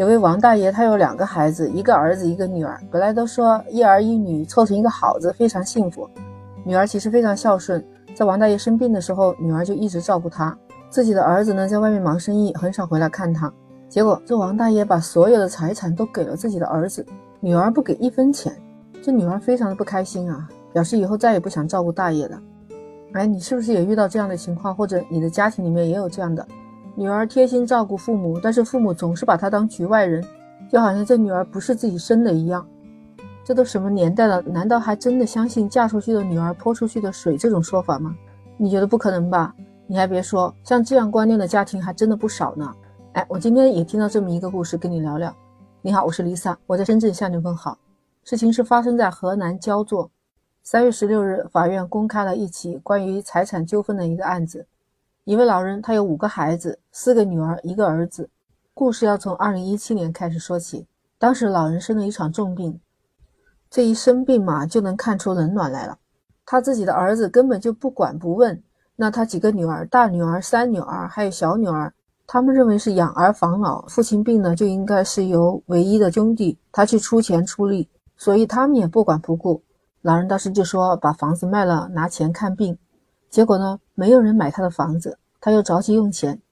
有位王大爷，他有两个孩子，一个儿子，一个女儿。本来都说一儿一女凑成一个好字，非常幸福。女儿其实非常孝顺，在王大爷生病的时候，女儿就一直照顾他。自己的儿子呢，在外面忙生意，很少回来看他。结果这王大爷把所有的财产都给了自己的儿子，女儿不给一分钱。这女儿非常的不开心啊，表示以后再也不想照顾大爷了。哎，你是不是也遇到这样的情况，或者你的家庭里面也有这样的？女儿贴心照顾父母，但是父母总是把她当局外人，就好像这女儿不是自己生的一样。这都什么年代了？难道还真的相信嫁出去的女儿泼出去的水这种说法吗？你觉得不可能吧？你还别说，像这样观念的家庭还真的不少呢。哎，我今天也听到这么一个故事，跟你聊聊。你好，我是 Lisa，我在深圳向你问好。事情是发生在河南焦作。三月十六日，法院公开了一起关于财产纠纷的一个案子。一位老人，他有五个孩子，四个女儿，一个儿子。故事要从二零一七年开始说起。当时老人生了一场重病，这一生病嘛，就能看出冷暖来了。他自己的儿子根本就不管不问，那他几个女儿，大女儿、三女儿还有小女儿，他们认为是养儿防老，父亲病呢就应该是由唯一的兄弟他去出钱出力，所以他们也不管不顾。老人当时就说把房子卖了，拿钱看病。结果呢，没有人买他的房子，他又着急用钱，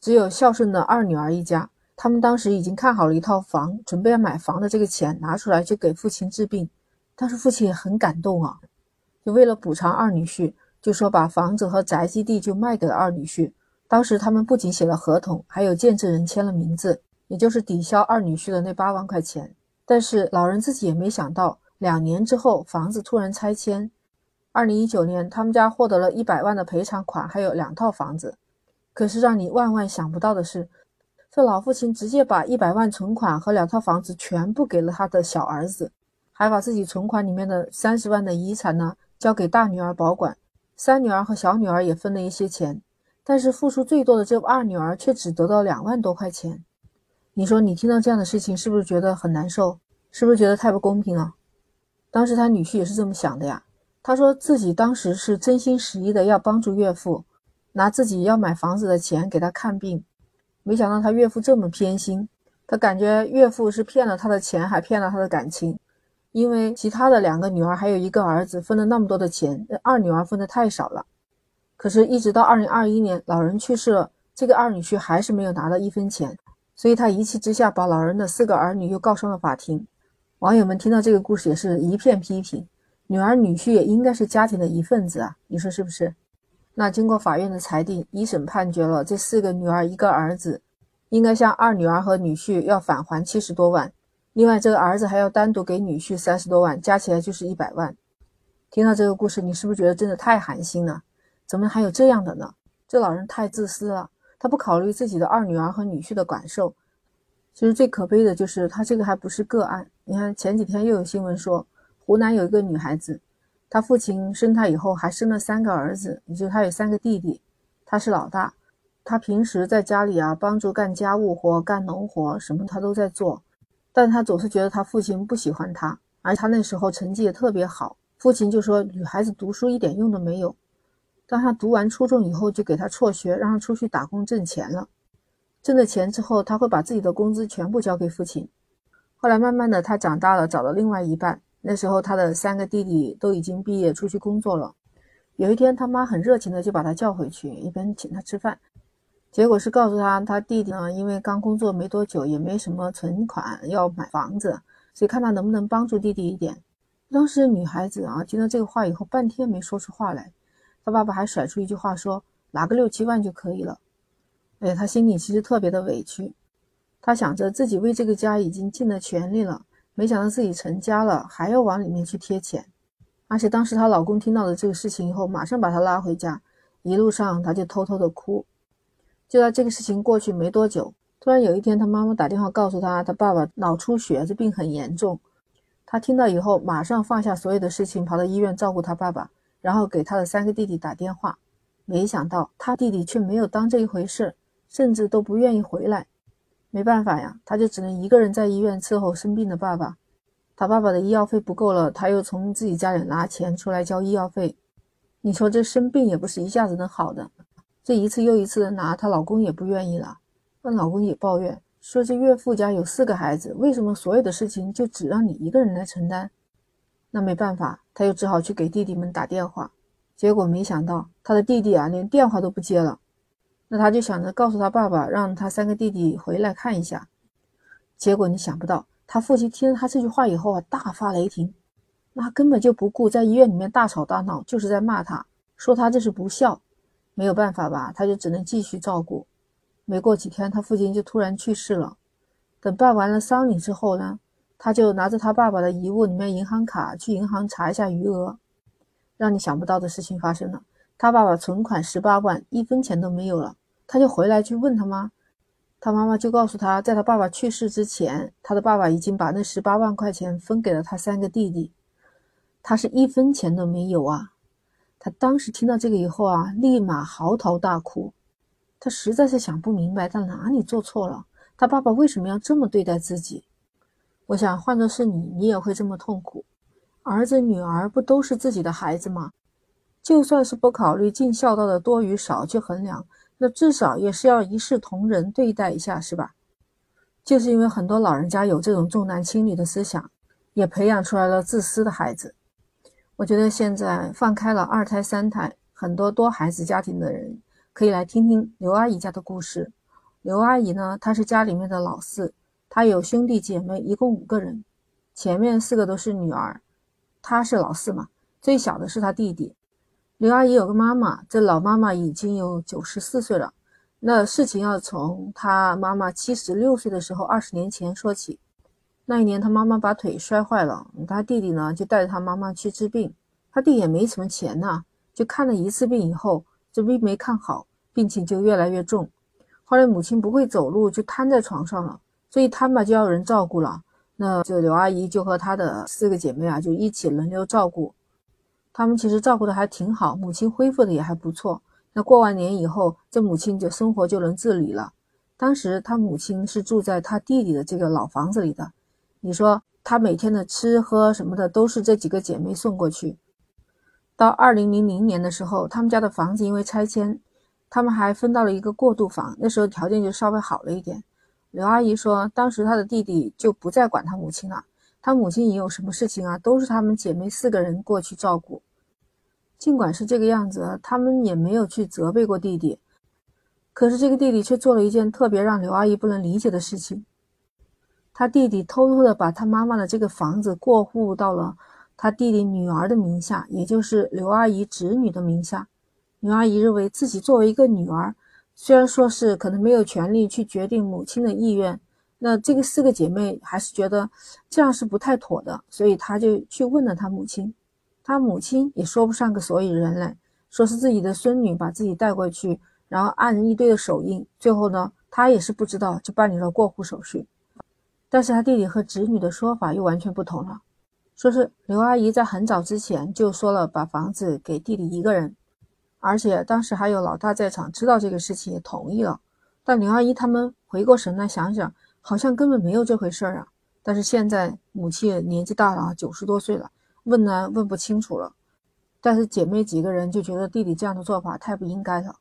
只有孝顺的二女儿一家，他们当时已经看好了一套房，准备要买房的这个钱拿出来就给父亲治病。但是父亲也很感动啊，就为了补偿二女婿，就说把房子和宅基地就卖给了二女婿。当时他们不仅写了合同，还有见证人签了名字，也就是抵消二女婿的那八万块钱。但是老人自己也没想到，两年之后房子突然拆迁。二零一九年，他们家获得了一百万的赔偿款，还有两套房子。可是让你万万想不到的是，这老父亲直接把一百万存款和两套房子全部给了他的小儿子，还把自己存款里面的三十万的遗产呢交给大女儿保管，三女儿和小女儿也分了一些钱。但是付出最多的这二女儿却只得到两万多块钱。你说你听到这样的事情，是不是觉得很难受？是不是觉得太不公平了？当时他女婿也是这么想的呀。他说自己当时是真心实意的要帮助岳父，拿自己要买房子的钱给他看病，没想到他岳父这么偏心，他感觉岳父是骗了他的钱，还骗了他的感情。因为其他的两个女儿还有一个儿子分了那么多的钱，二女儿分的太少了。可是，一直到二零二一年老人去世了，这个二女婿还是没有拿到一分钱，所以他一气之下把老人的四个儿女又告上了法庭。网友们听到这个故事也是一片批评。女儿女婿也应该是家庭的一份子啊，你说是不是？那经过法院的裁定，一审判决了这四个女儿一个儿子，应该向二女儿和女婿要返还七十多万，另外这个儿子还要单独给女婿三十多万，加起来就是一百万。听到这个故事，你是不是觉得真的太寒心了？怎么还有这样的呢？这老人太自私了，他不考虑自己的二女儿和女婿的感受。其实最可悲的就是他这个还不是个案，你看前几天又有新闻说。湖南有一个女孩子，她父亲生她以后还生了三个儿子，也就她有三个弟弟，她是老大。她平时在家里啊，帮助干家务活、干农活，什么她都在做。但她总是觉得她父亲不喜欢她，而她那时候成绩也特别好，父亲就说女孩子读书一点用都没有。当她读完初中以后，就给她辍学，让她出去打工挣钱了。挣了钱之后，她会把自己的工资全部交给父亲。后来慢慢的，她长大了，找了另外一半。那时候他的三个弟弟都已经毕业出去工作了。有一天，他妈很热情的就把他叫回去，一边请他吃饭。结果是告诉他，他弟弟呢，因为刚工作没多久，也没什么存款，要买房子，所以看他能不能帮助弟弟一点。当时女孩子啊，听到这个话以后，半天没说出话来。他爸爸还甩出一句话说：“拿个六七万就可以了。”哎，他心里其实特别的委屈，他想着自己为这个家已经尽了全力了。没想到自己成家了，还要往里面去贴钱，而且当时她老公听到了这个事情以后，马上把她拉回家，一路上她就偷偷的哭。就在这个事情过去没多久，突然有一天，她妈妈打电话告诉她，她爸爸脑出血，这病很严重。她听到以后，马上放下所有的事情，跑到医院照顾她爸爸，然后给她的三个弟弟打电话。没想到她弟弟却没有当这一回事，甚至都不愿意回来。没办法呀，他就只能一个人在医院伺候生病的爸爸。他爸爸的医药费不够了，他又从自己家里拿钱出来交医药费。你说这生病也不是一下子能好的，这一次又一次的拿，她老公也不愿意了。那老公也抱怨说这岳父家有四个孩子，为什么所有的事情就只让你一个人来承担？那没办法，他又只好去给弟弟们打电话。结果没想到他的弟弟啊，连电话都不接了。那他就想着告诉他爸爸，让他三个弟弟回来看一下。结果你想不到，他父亲听了他这句话以后啊，大发雷霆，那根本就不顾，在医院里面大吵大闹，就是在骂他，说他这是不孝。没有办法吧，他就只能继续照顾。没过几天，他父亲就突然去世了。等办完了丧礼之后呢，他就拿着他爸爸的遗物里面银行卡去银行查一下余额。让你想不到的事情发生了，他爸爸存款十八万，一分钱都没有了。他就回来去问他妈，他妈妈就告诉他，在他爸爸去世之前，他的爸爸已经把那十八万块钱分给了他三个弟弟，他是一分钱都没有啊！他当时听到这个以后啊，立马嚎啕大哭，他实在是想不明白他哪里做错了，他爸爸为什么要这么对待自己？我想换作是你，你也会这么痛苦。儿子女儿不都是自己的孩子吗？就算是不考虑尽孝道的多与少去衡量，那至少也是要一视同仁对待一下，是吧？就是因为很多老人家有这种重男轻女的思想，也培养出来了自私的孩子。我觉得现在放开了二胎、三胎，很多多孩子家庭的人可以来听听刘阿姨家的故事。刘阿姨呢，她是家里面的老四，她有兄弟姐妹一共五个人，前面四个都是女儿。她是老四嘛，最小的是她弟弟。刘阿姨有个妈妈，这老妈妈已经有九十四岁了。那事情要从她妈妈七十六岁的时候，二十年前说起。那一年她妈妈把腿摔坏了，她弟弟呢就带着她妈妈去治病。他弟也没什么钱呐，就看了一次病以后，这病没看好，病情就越来越重。后来母亲不会走路，就瘫在床上了，所以瘫吧就要人照顾了。那这刘阿姨就和她的四个姐妹啊，就一起轮流照顾。他们其实照顾的还挺好，母亲恢复的也还不错。那过完年以后，这母亲就生活就能自理了。当时他母亲是住在他弟弟的这个老房子里的。你说他每天的吃喝什么的都是这几个姐妹送过去。到二零零零年的时候，他们家的房子因为拆迁，他们还分到了一个过渡房，那时候条件就稍微好了一点。刘阿姨说，当时她的弟弟就不再管她母亲了，她母亲也有什么事情啊，都是她们姐妹四个人过去照顾。尽管是这个样子，他们也没有去责备过弟弟。可是这个弟弟却做了一件特别让刘阿姨不能理解的事情，他弟弟偷偷的把他妈妈的这个房子过户到了他弟弟女儿的名下，也就是刘阿姨侄女的名下。刘阿姨认为自己作为一个女儿。虽然说是可能没有权利去决定母亲的意愿，那这个四个姐妹还是觉得这样是不太妥的，所以她就去问了她母亲。他母亲也说不上个所以然来，说是自己的孙女把自己带过去，然后按一堆的手印，最后呢，她也是不知道就办理了过户手续。但是他弟弟和侄女的说法又完全不同了，说是刘阿姨在很早之前就说了把房子给弟弟一个人。而且当时还有老大在场，知道这个事情也同意了。但刘阿姨他们回过神来想想，好像根本没有这回事儿啊。但是现在母亲年纪大了，九十多岁了，问呢问不清楚了。但是姐妹几个人就觉得弟弟这样的做法太不应该了。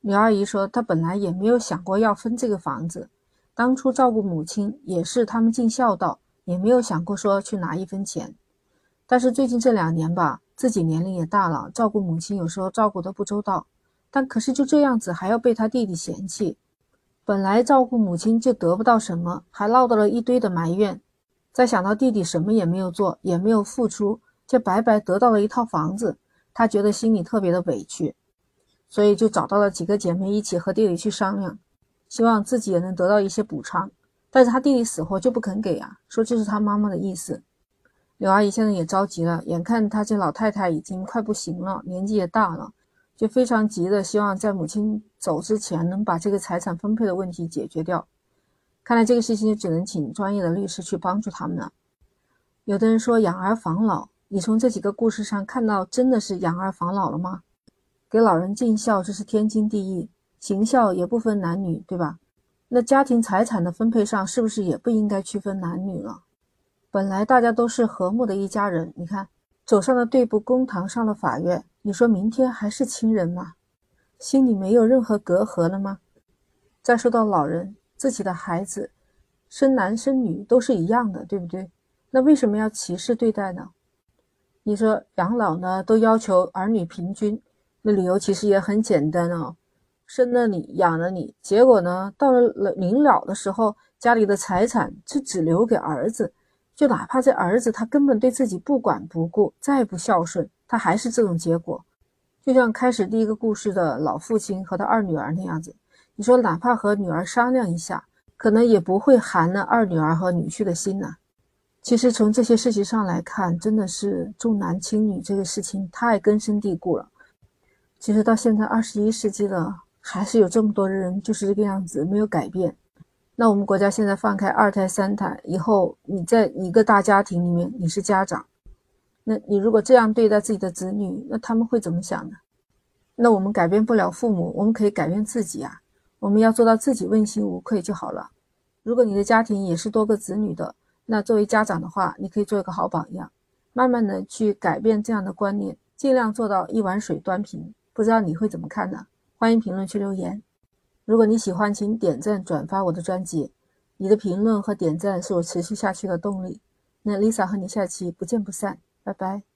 刘阿姨说，她本来也没有想过要分这个房子，当初照顾母亲也是他们尽孝道，也没有想过说去拿一分钱。但是最近这两年吧。自己年龄也大了，照顾母亲有时候照顾得不周到，但可是就这样子还要被他弟弟嫌弃。本来照顾母亲就得不到什么，还落到了一堆的埋怨。再想到弟弟什么也没有做，也没有付出，却白白得到了一套房子，他觉得心里特别的委屈，所以就找到了几个姐妹一起和弟弟去商量，希望自己也能得到一些补偿。但是他弟弟死活就不肯给啊，说这是他妈妈的意思。刘阿姨现在也着急了，眼看她这老太太已经快不行了，年纪也大了，就非常急的希望在母亲走之前能把这个财产分配的问题解决掉。看来这个事情就只能请专业的律师去帮助他们了。有的人说养儿防老，你从这几个故事上看到真的是养儿防老了吗？给老人尽孝这是天经地义，行孝也不分男女，对吧？那家庭财产的分配上是不是也不应该区分男女了？本来大家都是和睦的一家人，你看走上了对簿公堂，上了法院，你说明天还是亲人吗？心里没有任何隔阂了吗？再说到老人，自己的孩子生男生女都是一样的，对不对？那为什么要歧视对待呢？你说养老呢，都要求儿女平均，那理由其实也很简单哦，生了你，养了你，结果呢，到了临老的时候，家里的财产就只留给儿子，就哪怕这儿子他根本对自己不管不顾，再不孝顺，他还是这种结果。就像开始第一个故事的老父亲和他二女儿那样子，你说哪怕和女儿商量一下，可能也不会寒了二女儿和女婿的心呢。其实从这些事情上来看，真的是重男轻女这个事情太根深蒂固了。其实到现在二十一世纪了，还是有这么多人就是这个样子，没有改变。那我们国家现在放开二胎、三胎以后，你在一个大家庭里面，你是家长，那你如果这样对待自己的子女，那他们会怎么想呢？那我们改变不了父母，我们可以改变自己啊！我们要做到自己问心无愧就好了。如果你的家庭也是多个子女的，那作为家长的话，你可以做一个好榜样，慢慢的去改变这样的观念，尽量做到一碗水端平。不知道你会怎么看呢？欢迎评论区留言。如果你喜欢，请点赞转发我的专辑，你的评论和点赞是我持续下去的动力。那 Lisa 和你下期不见不散，拜拜。